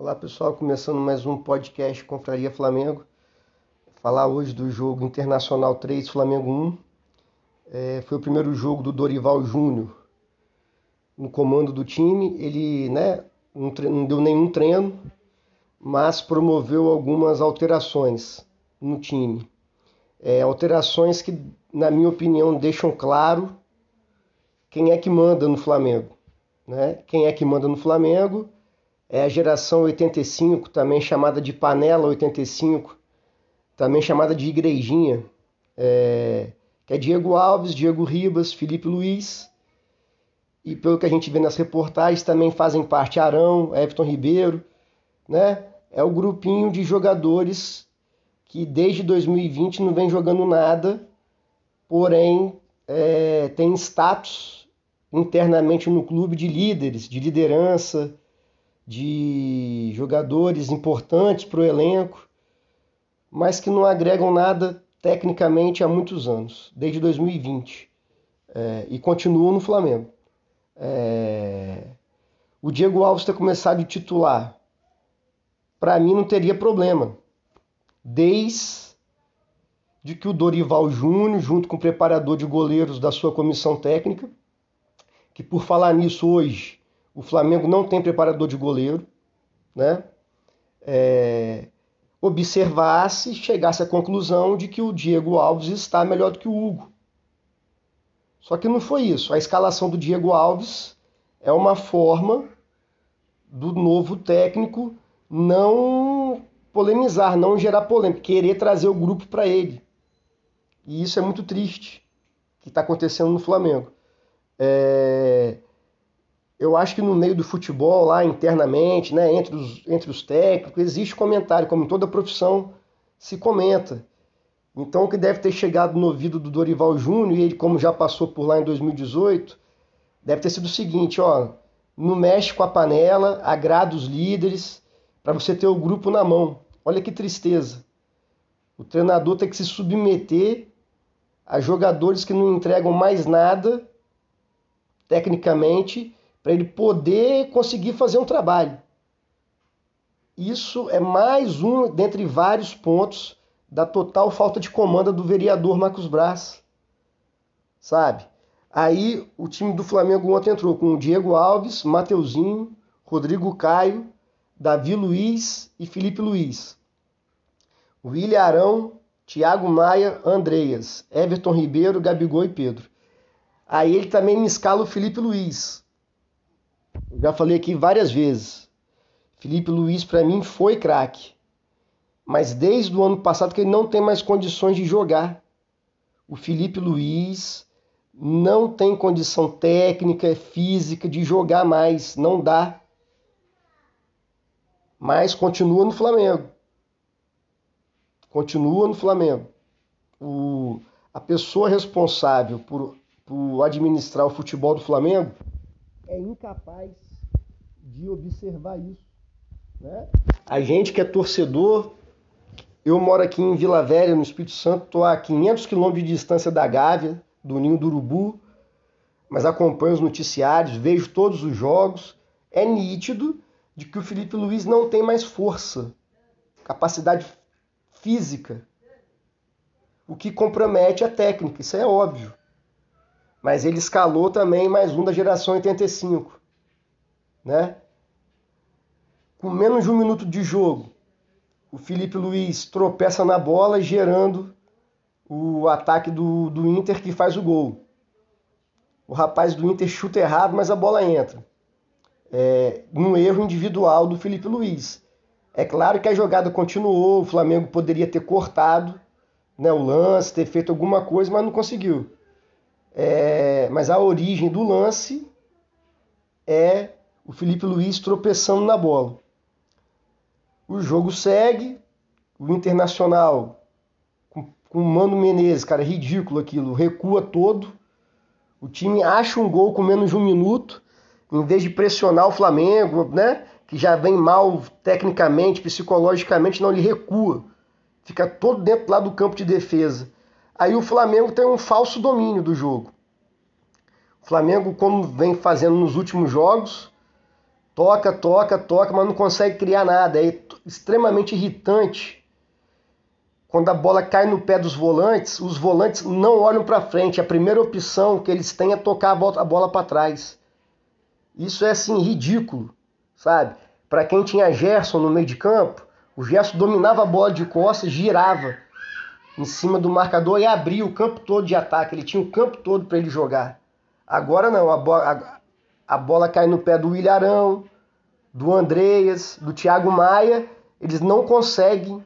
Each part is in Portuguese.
Olá pessoal, começando mais um podcast Confraria Flamengo. Falar hoje do jogo Internacional 3 Flamengo 1. É, foi o primeiro jogo do Dorival Júnior no comando do time. Ele né, não, não deu nenhum treino, mas promoveu algumas alterações no time. É, alterações que, na minha opinião, deixam claro quem é que manda no Flamengo. Né? Quem é que manda no Flamengo é a geração 85, também chamada de Panela 85, também chamada de Igrejinha, é, que é Diego Alves, Diego Ribas, Felipe Luiz, e pelo que a gente vê nas reportagens também fazem parte Arão, Everton Ribeiro, né? É o grupinho de jogadores que desde 2020 não vem jogando nada, porém é, tem status internamente no clube de líderes, de liderança, de jogadores importantes para o elenco, mas que não agregam nada tecnicamente há muitos anos, desde 2020, é, e continuam no Flamengo. É, o Diego Alves ter começado de titular, para mim não teria problema, desde de que o Dorival Júnior, junto com o preparador de goleiros da sua comissão técnica, que por falar nisso hoje o Flamengo não tem preparador de goleiro, né? É, observasse, chegasse à conclusão de que o Diego Alves está melhor do que o Hugo. Só que não foi isso. A escalação do Diego Alves é uma forma do novo técnico não polemizar, não gerar polêmica, querer trazer o grupo para ele. E isso é muito triste que está acontecendo no Flamengo. É eu acho que no meio do futebol, lá internamente, né, entre, os, entre os técnicos, existe comentário, como em toda profissão se comenta. Então, o que deve ter chegado no ouvido do Dorival Júnior, e ele, como já passou por lá em 2018, deve ter sido o seguinte: ó, não mexe com a panela, agrada os líderes, para você ter o grupo na mão. Olha que tristeza. O treinador tem que se submeter a jogadores que não entregam mais nada tecnicamente para ele poder conseguir fazer um trabalho. Isso é mais um dentre vários pontos da total falta de comanda do vereador Marcos Braz. Sabe? Aí o time do Flamengo ontem entrou com o Diego Alves, Mateuzinho, Rodrigo Caio, Davi Luiz e Felipe Luiz. William Arão, Thiago Maia, Andreas, Everton Ribeiro, Gabigol e Pedro. Aí ele também me escala o Felipe Luiz, já falei aqui várias vezes. Felipe Luiz para mim foi craque. Mas desde o ano passado que ele não tem mais condições de jogar. O Felipe Luiz não tem condição técnica, física de jogar mais, não dá. Mas continua no Flamengo. Continua no Flamengo. O, a pessoa responsável por, por administrar o futebol do Flamengo é incapaz de observar isso. Né? A gente que é torcedor, eu moro aqui em Vila Velha, no Espírito Santo, estou a 500 quilômetros de distância da Gávea, do Ninho do Urubu, mas acompanho os noticiários, vejo todos os jogos. É nítido de que o Felipe Luiz não tem mais força, capacidade física, o que compromete a técnica, isso é óbvio mas ele escalou também mais um da geração 85, né? Com menos de um minuto de jogo, o Felipe Luiz tropeça na bola, gerando o ataque do, do Inter que faz o gol. O rapaz do Inter chuta errado, mas a bola entra. É, um erro individual do Felipe Luiz. É claro que a jogada continuou, o Flamengo poderia ter cortado né, o lance, ter feito alguma coisa, mas não conseguiu. É, mas a origem do lance é o Felipe Luiz tropeçando na bola. O jogo segue, o Internacional com, com o Mano Menezes, cara, é ridículo aquilo, recua todo. O time acha um gol com menos de um minuto, em vez de pressionar o Flamengo, né? Que já vem mal tecnicamente, psicologicamente, não, ele recua. Fica todo dentro lá do campo de defesa. Aí o Flamengo tem um falso domínio do jogo. O Flamengo, como vem fazendo nos últimos jogos, toca, toca, toca, mas não consegue criar nada. É extremamente irritante quando a bola cai no pé dos volantes, os volantes não olham para frente. A primeira opção que eles têm é tocar a bola para trás. Isso é assim ridículo, sabe? Para quem tinha Gerson no meio de campo, o Gerson dominava a bola de costas, girava em cima do marcador e abria o campo todo de ataque. Ele tinha o campo todo para ele jogar. Agora não, a bola, a, a bola cai no pé do Ilharão, do Andreas, do Thiago Maia. Eles não conseguem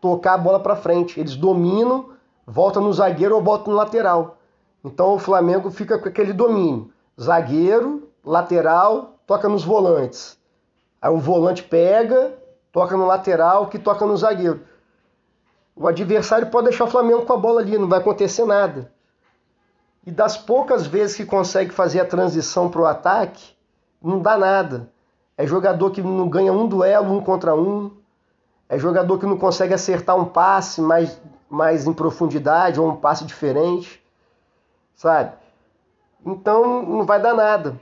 tocar a bola para frente. Eles dominam, volta no zagueiro ou volta no lateral. Então o Flamengo fica com aquele domínio. Zagueiro, lateral, toca nos volantes. Aí o volante pega, toca no lateral, que toca no zagueiro. O adversário pode deixar o Flamengo com a bola ali, não vai acontecer nada. E das poucas vezes que consegue fazer a transição para o ataque, não dá nada. É jogador que não ganha um duelo um contra um, é jogador que não consegue acertar um passe mais, mais em profundidade ou um passe diferente, sabe? Então não vai dar nada.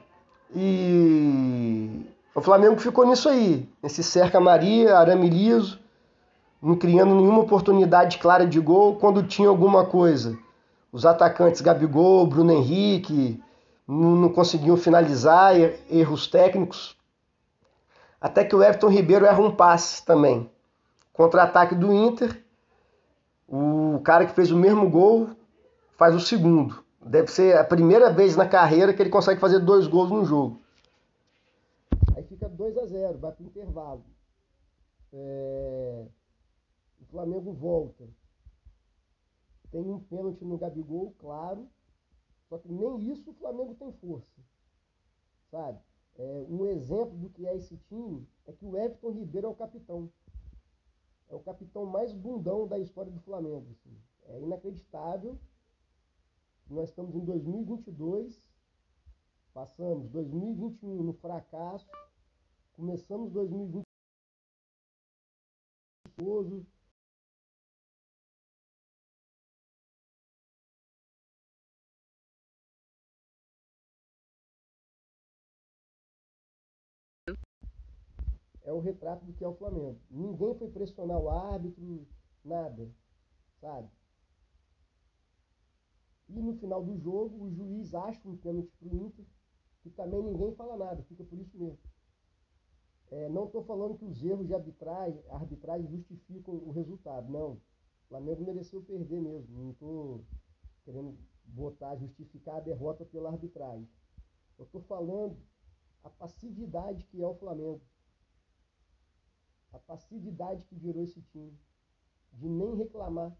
E o Flamengo ficou nisso aí, nesse cerca Maria, arame liso, não criando nenhuma oportunidade clara de gol quando tinha alguma coisa. Os atacantes Gabigol, Bruno Henrique, não, conseguiam finalizar, er, erros técnicos. Até que o Everton Ribeiro erra um passe também. Contra-ataque do Inter, o cara que fez o mesmo gol faz o segundo. Deve ser a primeira vez na carreira que ele consegue fazer dois gols no jogo. Aí fica 2 a 0 vai para o intervalo. É... Flamengo volta. Tem um pênalti no Gabigol, claro. Só que nem isso o Flamengo tem força. Sabe? É, um exemplo do que é esse time é que o Everton Ribeiro é o capitão é o capitão mais bundão da história do Flamengo. Assim. É inacreditável. Nós estamos em 2022, passamos 2021 no fracasso, começamos 2020 é o retrato do que é o Flamengo. Ninguém foi pressionar o árbitro, nada, sabe? E no final do jogo, o juiz acha um pênalti para o Inter, que também ninguém fala nada, fica por isso mesmo. É, não estou falando que os erros de arbitragem, arbitragem justificam o resultado, não. O Flamengo mereceu perder mesmo, não estou querendo botar, justificar a derrota pela arbitragem. Eu estou falando a passividade que é o Flamengo a passividade que virou esse time, de nem reclamar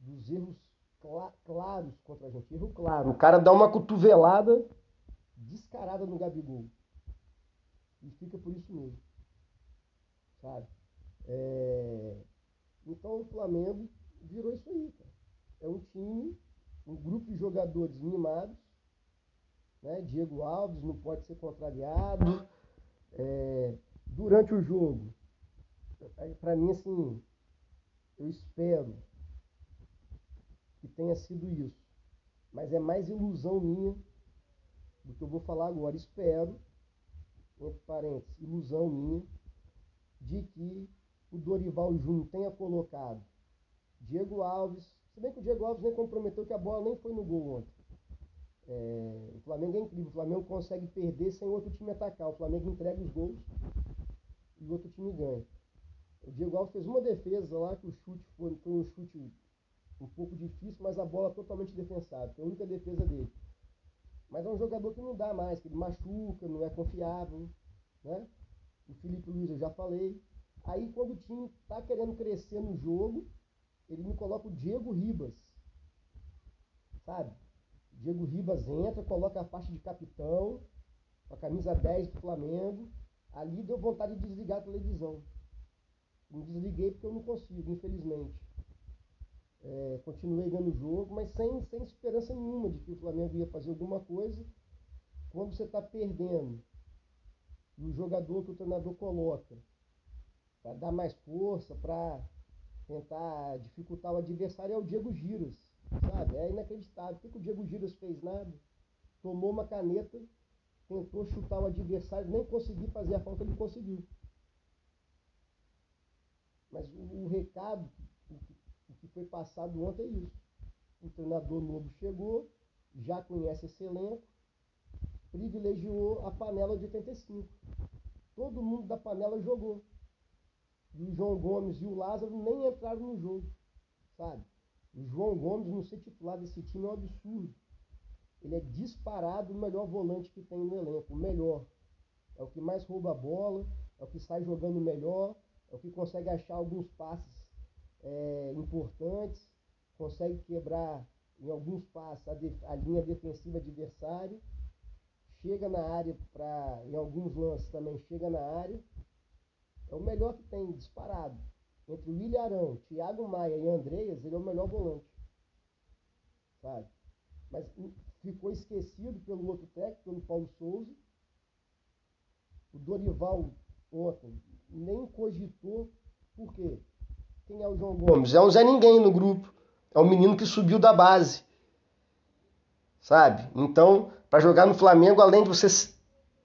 dos erros cl claros contra a gente. Erro claro. O cara dá uma cotovelada descarada no Gabigol. E fica por isso mesmo. Sabe? É... Então o Flamengo virou isso aí, cara. É um time, um grupo de jogadores mimados. Né? Diego Alves não pode ser contrariado. É durante o jogo, para mim, assim, eu espero que tenha sido isso. Mas é mais ilusão minha do que eu vou falar agora. Espero, entre parênteses, ilusão minha, de que o Dorival Júnior tenha colocado Diego Alves. Se bem que o Diego Alves nem comprometeu que a bola nem foi no gol ontem. É, o Flamengo é incrível. O Flamengo consegue perder sem outro time atacar. O Flamengo entrega os gols e o outro time ganha. O Diego Alves fez uma defesa lá, que o chute foi, foi um chute um pouco difícil, mas a bola totalmente defensável. Foi a única defesa dele. Mas é um jogador que não dá mais, que ele machuca, não é confiável. Né? O Felipe Luiz eu já falei. Aí quando o time está querendo crescer no jogo, ele me coloca o Diego Ribas. Sabe? Diego Ribas entra, coloca a faixa de capitão, a camisa 10 do Flamengo, Ali deu vontade de desligar a televisão. Não desliguei porque eu não consigo, infelizmente. É, continuei vendo o jogo, mas sem, sem esperança nenhuma de que o Flamengo ia fazer alguma coisa. Quando você está perdendo e o jogador que o treinador coloca para dar mais força, para tentar dificultar o adversário, é o Diego Giras. Sabe? É inacreditável. Por que, que o Diego Giras fez nada? Tomou uma caneta tentou chutar o adversário, nem conseguiu fazer a falta, ele conseguiu. Mas o, o recado o que foi passado ontem é isso. O treinador novo chegou, já conhece esse elenco, privilegiou a panela de 85. Todo mundo da panela jogou. E o João Gomes e o Lázaro nem entraram no jogo, sabe? O João Gomes não ser titular desse time é um absurdo. Ele é disparado o melhor volante que tem no elenco, o melhor. É o que mais rouba a bola, é o que sai jogando melhor, é o que consegue achar alguns passes é, importantes, consegue quebrar em alguns passos a, de, a linha defensiva adversária, chega na área para, em alguns lances também chega na área. É o melhor que tem, disparado. Entre o William Arão, Thiago Maia e Andreas, ele é o melhor volante. Sabe? Mas ficou esquecido pelo outro técnico, pelo Paulo Souza. O Dorival ontem nem cogitou. Por quê? Quem é o João Gomes? É um Zé Ninguém no grupo. É um menino que subiu da base. Sabe? Então, para jogar no Flamengo, além de você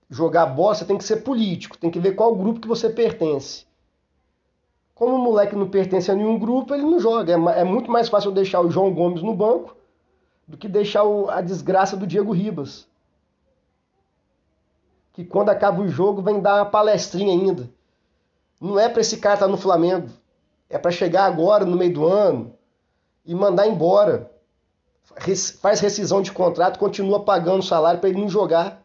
jogar bola, você tem que ser político. Tem que ver qual grupo que você pertence. Como o moleque não pertence a nenhum grupo, ele não joga. É, é muito mais fácil deixar o João Gomes no banco do que deixar o, a desgraça do Diego Ribas. Que quando acaba o jogo vem dar uma palestrinha ainda. Não é para esse cara estar tá no Flamengo. É para chegar agora, no meio do ano, e mandar embora. Faz rescisão de contrato, continua pagando o salário para ele não jogar.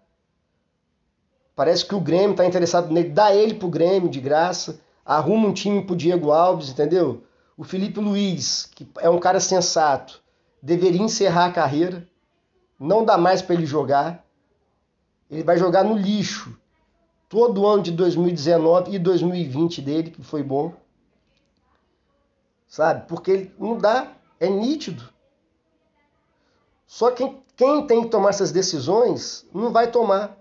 Parece que o Grêmio está interessado nele. Dá ele pro Grêmio de graça. Arruma um time pro Diego Alves, entendeu? O Felipe Luiz, que é um cara sensato, deveria encerrar a carreira. Não dá mais para ele jogar. Ele vai jogar no lixo todo o ano de 2019 e 2020 dele, que foi bom. Sabe? Porque ele não dá, é nítido. Só quem, quem tem que tomar essas decisões não vai tomar.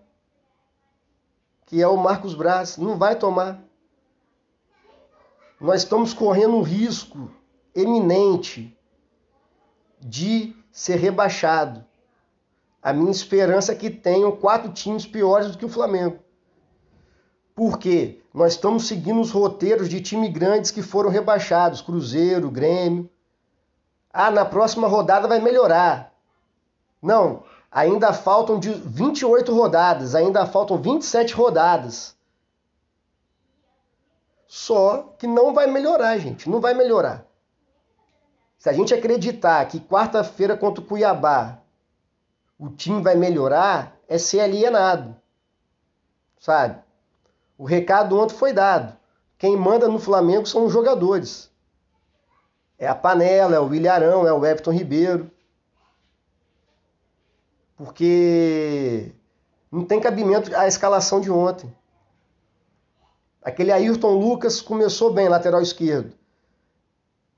Que é o Marcos Braz, não vai tomar. Nós estamos correndo um risco eminente de ser rebaixado. A minha esperança é que tenham quatro times piores do que o Flamengo. Porque nós estamos seguindo os roteiros de time grandes que foram rebaixados, Cruzeiro, Grêmio. Ah, na próxima rodada vai melhorar. Não, ainda faltam 28 rodadas, ainda faltam 27 rodadas. Só que não vai melhorar, gente, não vai melhorar. Se a gente acreditar que quarta-feira contra o Cuiabá o time vai melhorar, é ser alienado. Sabe? O recado ontem foi dado. Quem manda no Flamengo são os jogadores. É a Panela, é o Williarão, é o Everton Ribeiro. Porque não tem cabimento a escalação de ontem. Aquele Ayrton Lucas começou bem, lateral esquerdo.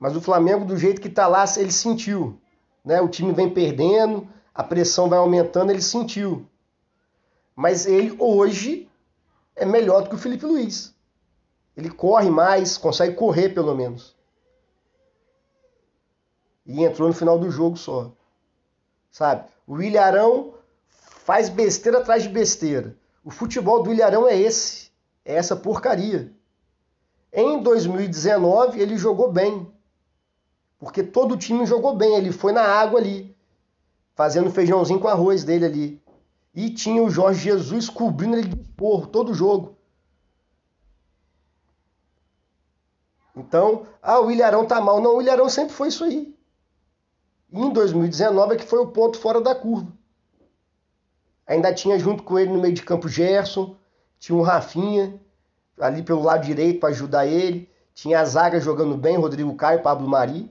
Mas o Flamengo, do jeito que está lá, ele sentiu. Né? O time vem perdendo, a pressão vai aumentando, ele sentiu. Mas ele hoje é melhor do que o Felipe Luiz. Ele corre mais, consegue correr pelo menos. E entrou no final do jogo só. Sabe? O Ilharão faz besteira atrás de besteira. O futebol do Ilharão é esse. É essa porcaria. Em 2019 ele jogou bem. Porque todo o time jogou bem. Ele foi na água ali. Fazendo feijãozinho com arroz dele ali. E tinha o Jorge Jesus cobrindo ele de esporro todo jogo. Então, ah, o Ilharão tá mal. Não, o Ilharão sempre foi isso aí. E em 2019 é que foi o ponto fora da curva. Ainda tinha junto com ele no meio de campo Gerson, tinha o Rafinha ali pelo lado direito para ajudar ele, tinha a zaga jogando bem, Rodrigo Caio, Pablo Mari.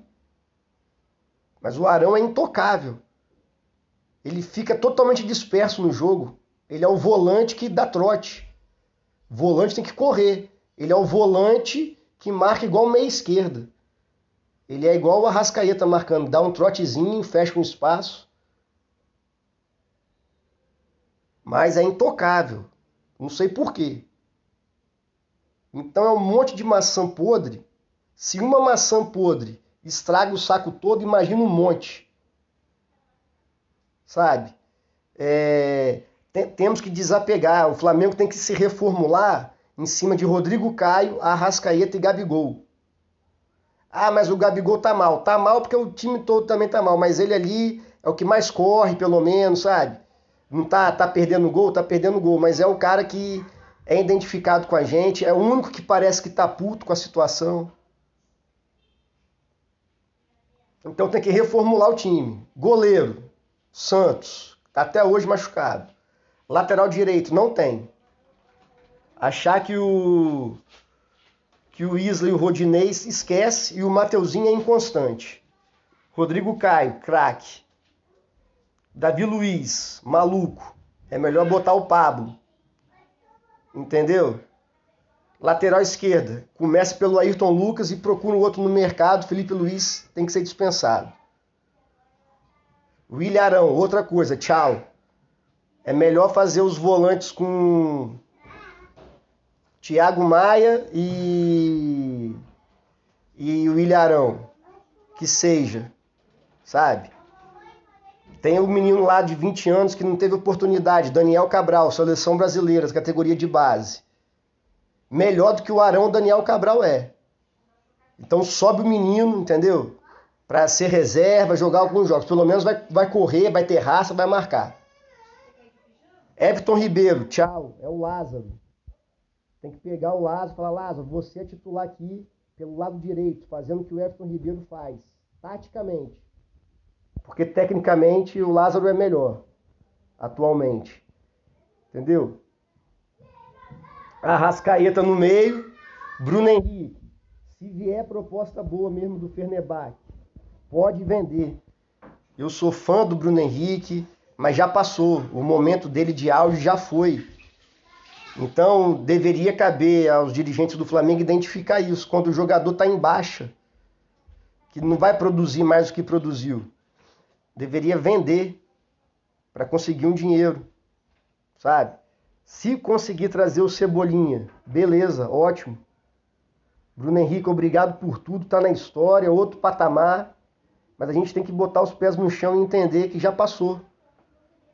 Mas o Arão é intocável ele fica totalmente disperso no jogo. Ele é o volante que dá trote. volante tem que correr. Ele é o volante que marca igual meia esquerda. Ele é igual o Arrascaeta marcando, dá um trotezinho, fecha um espaço. Mas é intocável. Não sei porquê. Então é um monte de maçã podre. Se uma maçã podre estraga o saco todo, imagina um monte sabe? É, temos que desapegar. O Flamengo tem que se reformular em cima de Rodrigo Caio, Arrascaeta e Gabigol. Ah, mas o Gabigol tá mal. Tá mal porque o time todo também tá mal, mas ele ali é o que mais corre, pelo menos, sabe? Não tá, tá perdendo gol, tá perdendo gol, mas é o cara que é identificado com a gente, é o único que parece que tá puto com a situação. Então tem que reformular o time. Goleiro, Santos, tá até hoje machucado. Lateral direito, não tem. Achar que o que o Isla e o Rodinei esquece e o Mateuzinho é inconstante. Rodrigo Caio, craque. Davi Luiz, maluco. É melhor botar o Pablo. Entendeu? Lateral esquerda, comece pelo Ayrton Lucas e procura um outro no mercado. Felipe Luiz tem que ser dispensado. William Arão, outra coisa, tchau. É melhor fazer os volantes com Thiago Maia e e o Ilharão, que seja, sabe? Tem o um menino lá de 20 anos que não teve oportunidade, Daniel Cabral, seleção brasileira, categoria de base. Melhor do que o Arão, Daniel Cabral é. Então sobe o menino, entendeu? Para ser reserva, jogar alguns jogos. Pelo menos vai, vai correr, vai ter raça, vai marcar. Everton Ribeiro, tchau. É o Lázaro. Tem que pegar o Lázaro e falar, Lázaro, você é titular aqui pelo lado direito, fazendo o que o Everton Ribeiro faz, taticamente. Porque tecnicamente o Lázaro é melhor, atualmente. Entendeu? Arrascaeta no meio, Bruno Henrique. Se vier proposta boa mesmo do Fernebach, pode vender. Eu sou fã do Bruno Henrique, mas já passou. O momento dele de auge já foi. Então, deveria caber aos dirigentes do Flamengo identificar isso quando o jogador está em baixa, que não vai produzir mais do que produziu. Deveria vender para conseguir um dinheiro, sabe? Se conseguir trazer o Cebolinha, beleza, ótimo. Bruno Henrique, obrigado por tudo, tá na história, outro patamar, mas a gente tem que botar os pés no chão e entender que já passou.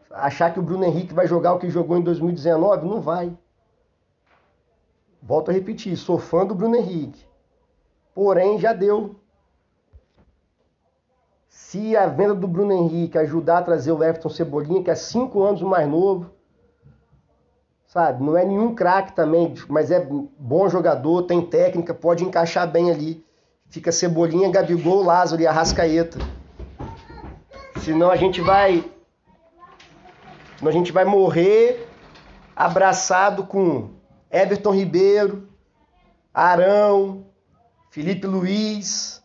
Achar que o Bruno Henrique vai jogar o que jogou em 2019, não vai. Volto a repetir, sou fã do Bruno Henrique. Porém, já deu. Se a venda do Bruno Henrique ajudar a trazer o Everton Cebolinha, que é cinco anos mais novo, sabe? Não é nenhum craque também, mas é bom jogador, tem técnica, pode encaixar bem ali. Fica Cebolinha, Gabigol, Lázaro e Arrascaeta. Senão a gente vai. Senão a gente vai morrer abraçado com Everton Ribeiro, Arão, Felipe Luiz,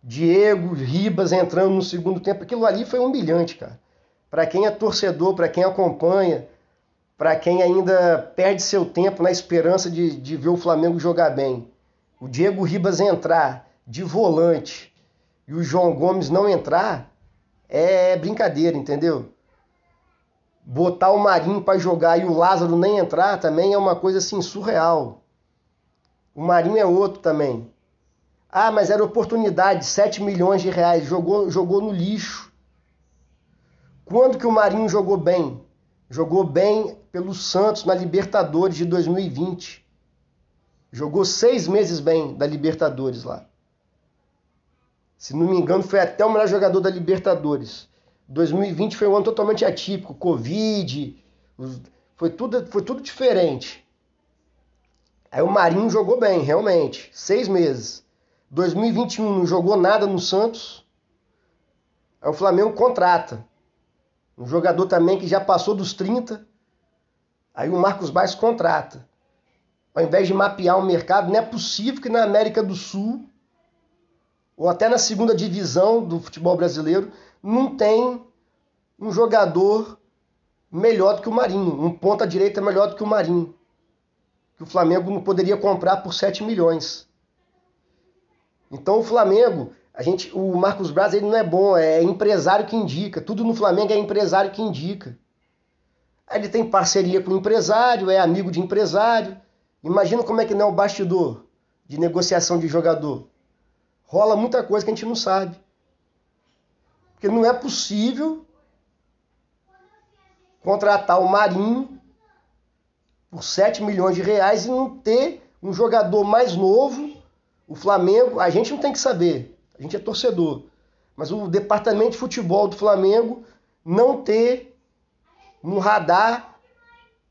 Diego Ribas entrando no segundo tempo. Aquilo ali foi humilhante, cara. Para quem é torcedor, para quem acompanha, para quem ainda perde seu tempo na esperança de, de ver o Flamengo jogar bem. O Diego Ribas entrar de volante e o João Gomes não entrar é brincadeira, entendeu? botar o Marinho para jogar e o Lázaro nem entrar também é uma coisa assim surreal. O Marinho é outro também. Ah, mas era oportunidade, 7 milhões de reais, jogou, jogou no lixo. Quando que o Marinho jogou bem? Jogou bem pelo Santos na Libertadores de 2020. Jogou seis meses bem da Libertadores lá. Se não me engano, foi até o melhor jogador da Libertadores. 2020 foi um ano totalmente atípico, Covid, foi tudo, foi tudo diferente. Aí o Marinho jogou bem, realmente, seis meses. 2021 não jogou nada no Santos. Aí o Flamengo contrata. Um jogador também que já passou dos 30. Aí o Marcos Baix contrata. Ao invés de mapear o mercado, não é possível que na América do Sul, ou até na segunda divisão do futebol brasileiro, não tem um jogador melhor do que o Marinho, um ponta direita melhor do que o Marinho, que o Flamengo não poderia comprar por 7 milhões. Então o Flamengo, a gente, o Marcos Braz ele não é bom, é empresário que indica, tudo no Flamengo é empresário que indica. Ele tem parceria com o empresário, é amigo de empresário. Imagina como é que não é o bastidor de negociação de jogador. Rola muita coisa que a gente não sabe. Porque não é possível contratar o Marinho por 7 milhões de reais e não ter um jogador mais novo. O Flamengo, a gente não tem que saber, a gente é torcedor, mas o departamento de futebol do Flamengo não ter no radar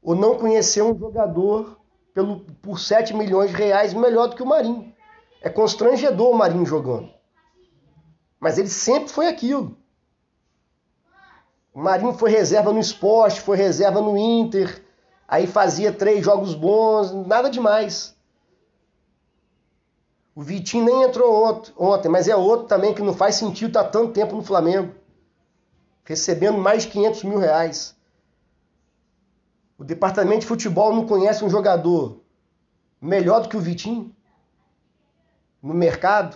ou não conhecer um jogador pelo, por 7 milhões de reais melhor do que o Marinho. É constrangedor o Marinho jogando. Mas ele sempre foi aquilo. O Marinho foi reserva no esporte, foi reserva no Inter, aí fazia três jogos bons, nada demais. O Vitinho nem entrou ontem, mas é outro também que não faz sentido estar tá tanto tempo no Flamengo, recebendo mais de 500 mil reais. O departamento de futebol não conhece um jogador melhor do que o Vitinho no mercado.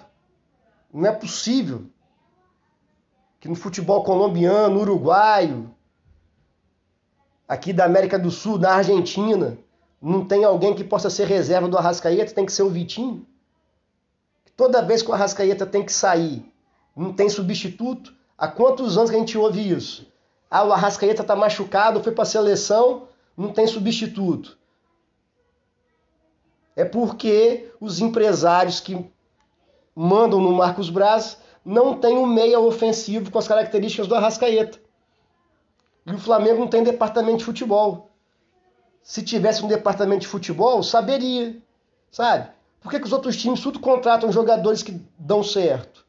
Não é possível que no futebol colombiano, uruguaio, aqui da América do Sul, da Argentina, não tem alguém que possa ser reserva do Arrascaeta, tem que ser o Vitinho. Toda vez que o Arrascaeta tem que sair, não tem substituto. Há quantos anos que a gente ouve isso? Ah, o Arrascaeta está machucado, foi para a seleção, não tem substituto. É porque os empresários que mandam no Marcos Braz não tem um meia ofensivo com as características do Arrascaeta. E o Flamengo não tem departamento de futebol. Se tivesse um departamento de futebol, saberia, sabe? Por que, que os outros times tudo contratam jogadores que dão certo?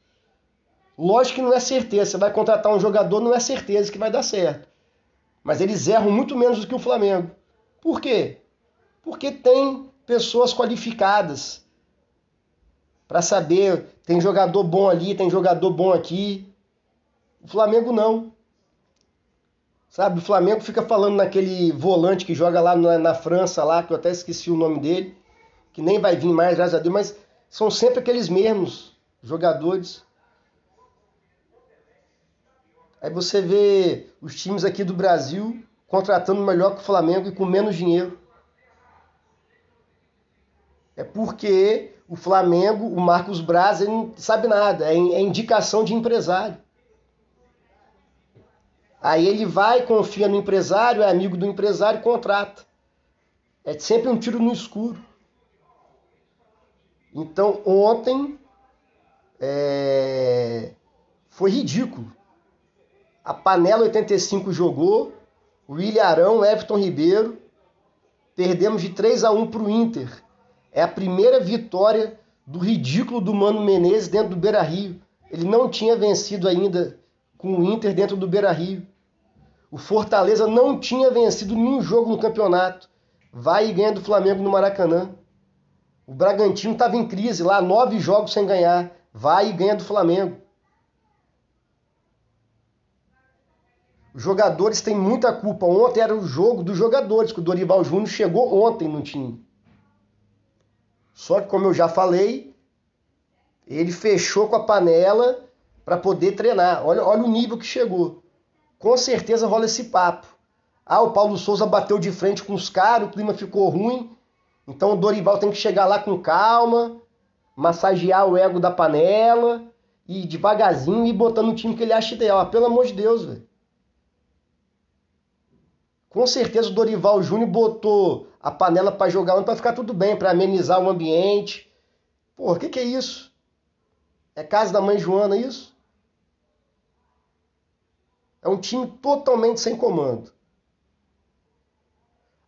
Lógico que não é certeza. Você vai contratar um jogador, não é certeza que vai dar certo. Mas eles erram muito menos do que o Flamengo. Por quê? Porque tem pessoas qualificadas para saber, tem jogador bom ali, tem jogador bom aqui. O Flamengo não. Sabe, o Flamengo fica falando naquele volante que joga lá na, na, França, lá, que eu até esqueci o nome dele, que nem vai vir mais, graças a Deus, mas são sempre aqueles mesmos jogadores. Aí você vê os times aqui do Brasil contratando melhor que o Flamengo e com menos dinheiro. É porque o Flamengo, o Marcos Braz, ele não sabe nada, é, é indicação de empresário. Aí ele vai, confia no empresário, é amigo do empresário, contrata. É sempre um tiro no escuro. Então ontem é... foi ridículo. A Panela 85 jogou, o Ilharão, Everton Ribeiro, perdemos de 3 a 1 para o Inter. É a primeira vitória do ridículo do Mano Menezes dentro do Beira Rio. Ele não tinha vencido ainda com o Inter dentro do Beira Rio. O Fortaleza não tinha vencido nenhum jogo no campeonato. Vai e ganha do Flamengo no Maracanã. O Bragantino estava em crise lá, nove jogos sem ganhar. Vai e ganha do Flamengo. Os jogadores têm muita culpa. Ontem era o jogo dos jogadores, que o Dorival Júnior chegou ontem no time. Só que, como eu já falei, ele fechou com a panela para poder treinar. Olha, olha o nível que chegou. Com certeza rola esse papo. Ah, o Paulo Souza bateu de frente com os caras, o clima ficou ruim. Então o Dorival tem que chegar lá com calma, massagear o ego da panela e devagarzinho ir botando o time que ele acha ideal. Ah, pelo amor de Deus, velho. Com certeza o Dorival Júnior botou a panela para jogar para ficar tudo bem, para amenizar o ambiente. Pô, o que, que é isso? É casa da mãe Joana isso? É um time totalmente sem comando.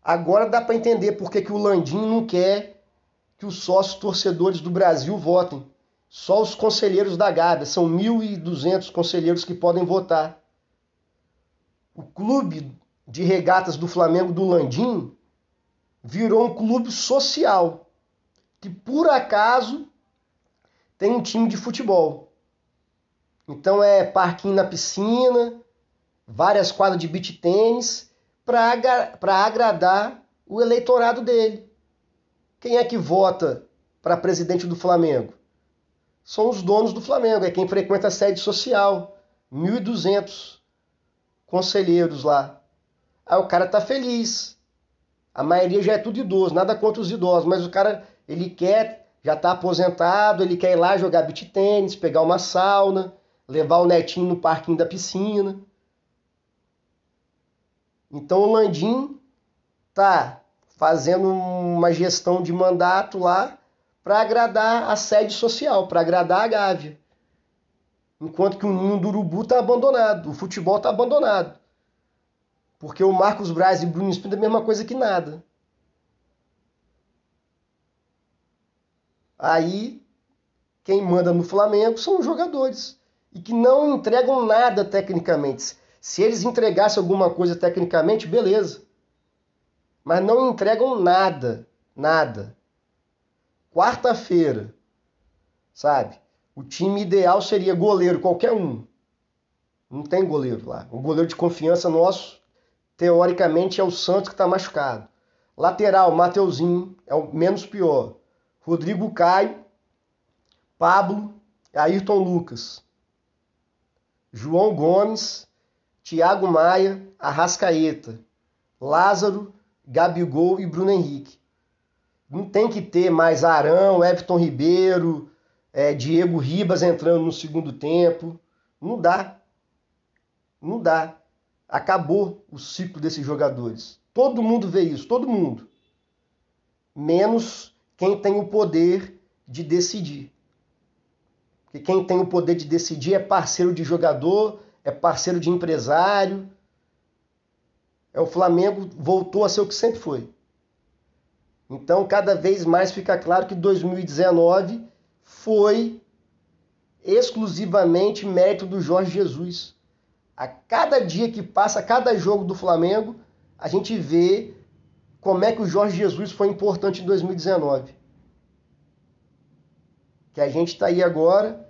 Agora dá para entender por que, que o Landim não quer que os sócios torcedores do Brasil votem. Só os conselheiros da Gávea, são 1.200 conselheiros que podem votar. O clube de regatas do Flamengo do Landim virou um clube social que por acaso tem um time de futebol. Então é parquinho na piscina, várias quadras de beach tênis para agradar o eleitorado dele. Quem é que vota para presidente do Flamengo? São os donos do Flamengo, é quem frequenta a sede social. 1.200 conselheiros lá. Aí o cara tá feliz. A maioria já é tudo idoso, nada contra os idosos, mas o cara, ele quer, já tá aposentado, ele quer ir lá jogar beat tênis, pegar uma sauna, levar o netinho no parquinho da piscina. Então o Landim tá fazendo uma gestão de mandato lá para agradar a sede social, para agradar a Gávea. Enquanto que o ninho do urubu está abandonado, o futebol está abandonado. Porque o Marcos Braz e Bruno Espírito é a mesma coisa que nada. Aí, quem manda no Flamengo são os jogadores. E que não entregam nada tecnicamente. Se eles entregassem alguma coisa tecnicamente, beleza. Mas não entregam nada. Nada. Quarta-feira, sabe? O time ideal seria goleiro, qualquer um. Não tem goleiro lá. O goleiro de confiança nosso, teoricamente, é o Santos que está machucado. Lateral, Mateuzinho, é o menos pior. Rodrigo Caio, Pablo, Ayrton Lucas, João Gomes, Thiago Maia, Arrascaeta, Lázaro, Gabigol e Bruno Henrique. Não tem que ter mais Arão, Everton Ribeiro, é, Diego Ribas entrando no segundo tempo. Não dá. Não dá. Acabou o ciclo desses jogadores. Todo mundo vê isso, todo mundo. Menos quem tem o poder de decidir. Porque quem tem o poder de decidir é parceiro de jogador, é parceiro de empresário. É o Flamengo voltou a ser o que sempre foi. Então, cada vez mais fica claro que 2019 foi exclusivamente mérito do Jorge Jesus. A cada dia que passa, a cada jogo do Flamengo, a gente vê como é que o Jorge Jesus foi importante em 2019. Que a gente está aí agora,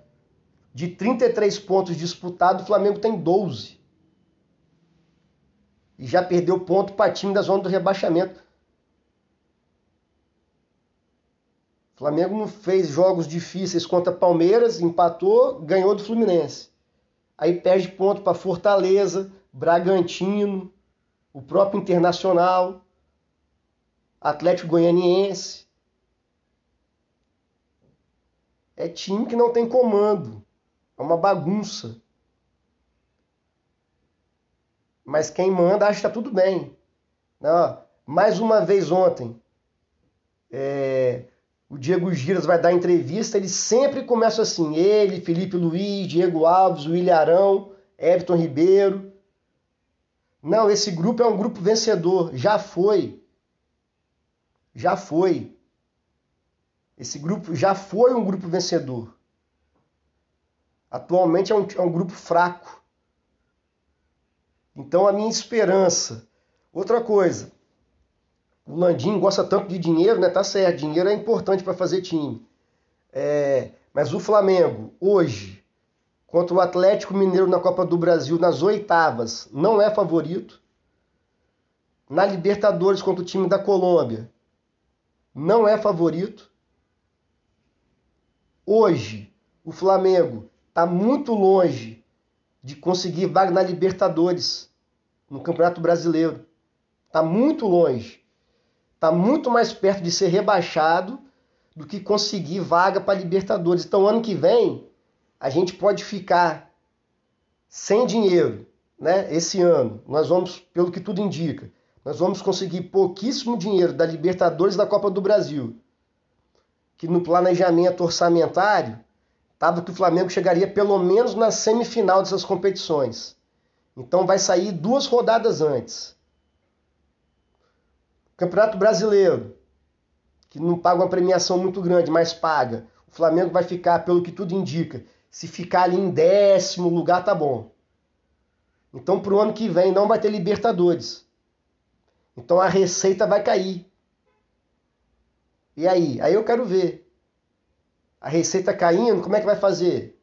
de 33 pontos disputados, o Flamengo tem 12. E já perdeu ponto para time da zona do rebaixamento. O Flamengo não fez jogos difíceis contra Palmeiras, empatou, ganhou do Fluminense. Aí perde ponto para Fortaleza, Bragantino, o próprio Internacional. Atlético Goianiense. É time que não tem comando. É uma bagunça. Mas quem manda acha que está tudo bem. Não, mais uma vez ontem, é, o Diego Giras vai dar entrevista, ele sempre começa assim, ele, Felipe Luiz, Diego Alves, William Arão, Everton Ribeiro. Não, esse grupo é um grupo vencedor, já foi já foi. Esse grupo já foi um grupo vencedor. Atualmente é um, é um grupo fraco. Então a minha esperança. Outra coisa, o Landim gosta tanto de dinheiro, né? Tá certo, dinheiro é importante para fazer time. É, mas o Flamengo, hoje, contra o Atlético Mineiro na Copa do Brasil, nas oitavas, não é favorito. Na Libertadores contra o time da Colômbia, não é favorito. Hoje, o Flamengo está muito longe de conseguir vaga na Libertadores, no Campeonato Brasileiro. Está muito longe. Está muito mais perto de ser rebaixado do que conseguir vaga para Libertadores. Então, ano que vem, a gente pode ficar sem dinheiro, né? Esse ano, nós vamos, pelo que tudo indica, nós vamos conseguir pouquíssimo dinheiro da Libertadores e da Copa do Brasil. Que no planejamento orçamentário estava que o Flamengo chegaria pelo menos na semifinal dessas competições. Então vai sair duas rodadas antes. Campeonato Brasileiro, que não paga uma premiação muito grande, mas paga. O Flamengo vai ficar, pelo que tudo indica, se ficar ali em décimo lugar, tá bom. Então, para o ano que vem, não vai ter Libertadores. Então a receita vai cair. E aí? Aí eu quero ver. A receita caindo, como é que vai fazer?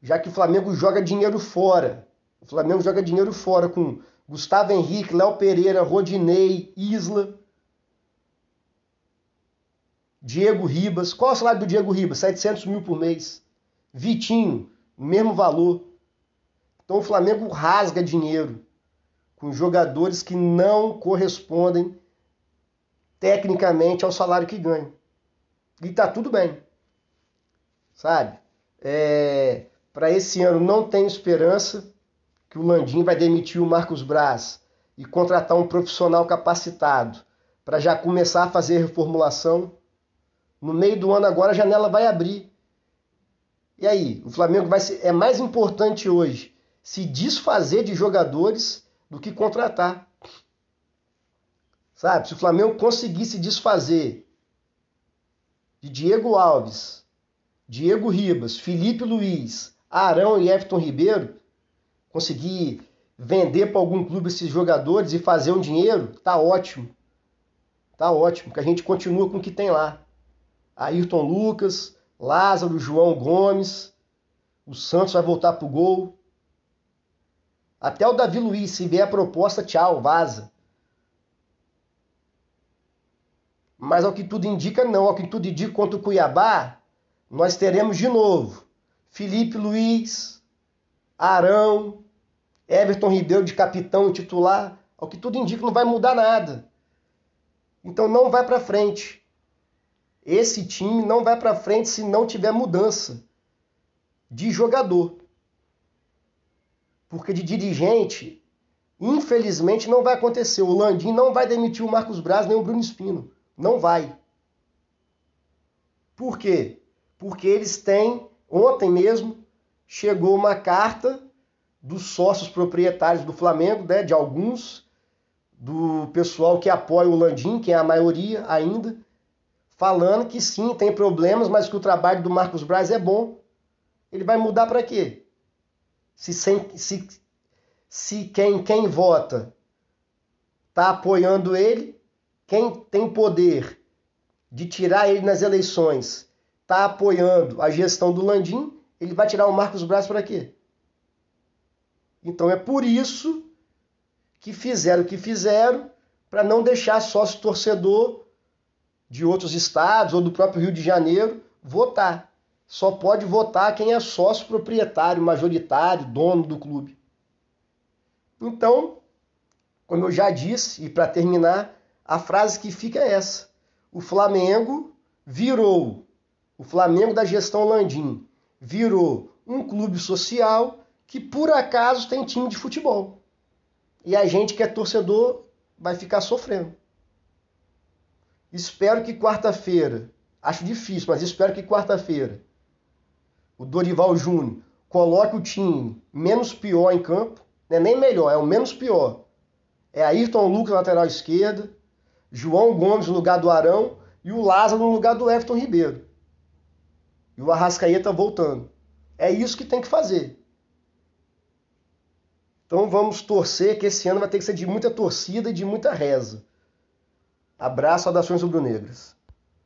Já que o Flamengo joga dinheiro fora. O Flamengo joga dinheiro fora com Gustavo Henrique, Léo Pereira, Rodinei, Isla, Diego Ribas. Qual é o salário do Diego Ribas? 700 mil por mês. Vitinho, mesmo valor. Então o Flamengo rasga dinheiro com jogadores que não correspondem tecnicamente ao salário que ganham. E tá tudo bem. Sabe? É, Para esse ano não tenho esperança. Que o Landim vai demitir o Marcos Braz e contratar um profissional capacitado para já começar a fazer reformulação. No meio do ano agora a janela vai abrir. E aí, o Flamengo vai ser, é mais importante hoje se desfazer de jogadores do que contratar. Sabe? Se o Flamengo conseguisse desfazer de Diego Alves, Diego Ribas, Felipe Luiz, Arão e Everton Ribeiro, conseguir vender para algum clube esses jogadores e fazer um dinheiro, tá ótimo. Tá ótimo, que a gente continua com o que tem lá. Ayrton Lucas, Lázaro, João Gomes, o Santos vai voltar pro gol. Até o Davi Luiz, se vier a proposta, tchau, vaza. Mas ao que tudo indica, não. Ao que tudo indica contra o Cuiabá, nós teremos de novo Felipe Luiz, Arão, Everton Ribeiro de capitão e titular. Ao que tudo indica, não vai mudar nada. Então não vai para frente. Esse time não vai para frente se não tiver mudança de jogador. Porque de dirigente, infelizmente, não vai acontecer. O Landim não vai demitir o Marcos Braz nem o Bruno Espino. Não vai. Por quê? Porque eles têm, ontem mesmo, chegou uma carta dos sócios proprietários do Flamengo, né, de alguns, do pessoal que apoia o Landim, que é a maioria ainda, falando que sim, tem problemas, mas que o trabalho do Marcos Braz é bom. Ele vai mudar para quê? Se, sem, se, se quem, quem vota está apoiando ele, quem tem poder de tirar ele nas eleições está apoiando a gestão do Landim, ele vai tirar o Marcos Braz para quê? Então é por isso que fizeram o que fizeram para não deixar sócio torcedor de outros estados ou do próprio Rio de Janeiro votar. Só pode votar quem é sócio proprietário, majoritário, dono do clube. Então, como eu já disse, e para terminar, a frase que fica é essa: o Flamengo virou, o Flamengo da gestão Landim virou um clube social que por acaso tem time de futebol. E a gente que é torcedor vai ficar sofrendo. Espero que quarta-feira, acho difícil, mas espero que quarta-feira o Dorival Júnior coloque o time menos pior em campo, não é nem melhor, é o menos pior. É Ayrton Lucas lateral esquerda, João Gomes no lugar do Arão e o Lázaro no lugar do Everton Ribeiro. E o Arrascaeta voltando. É isso que tem que fazer. Então vamos torcer que esse ano vai ter que ser de muita torcida e de muita reza. Abraço, saudações rubro-negras.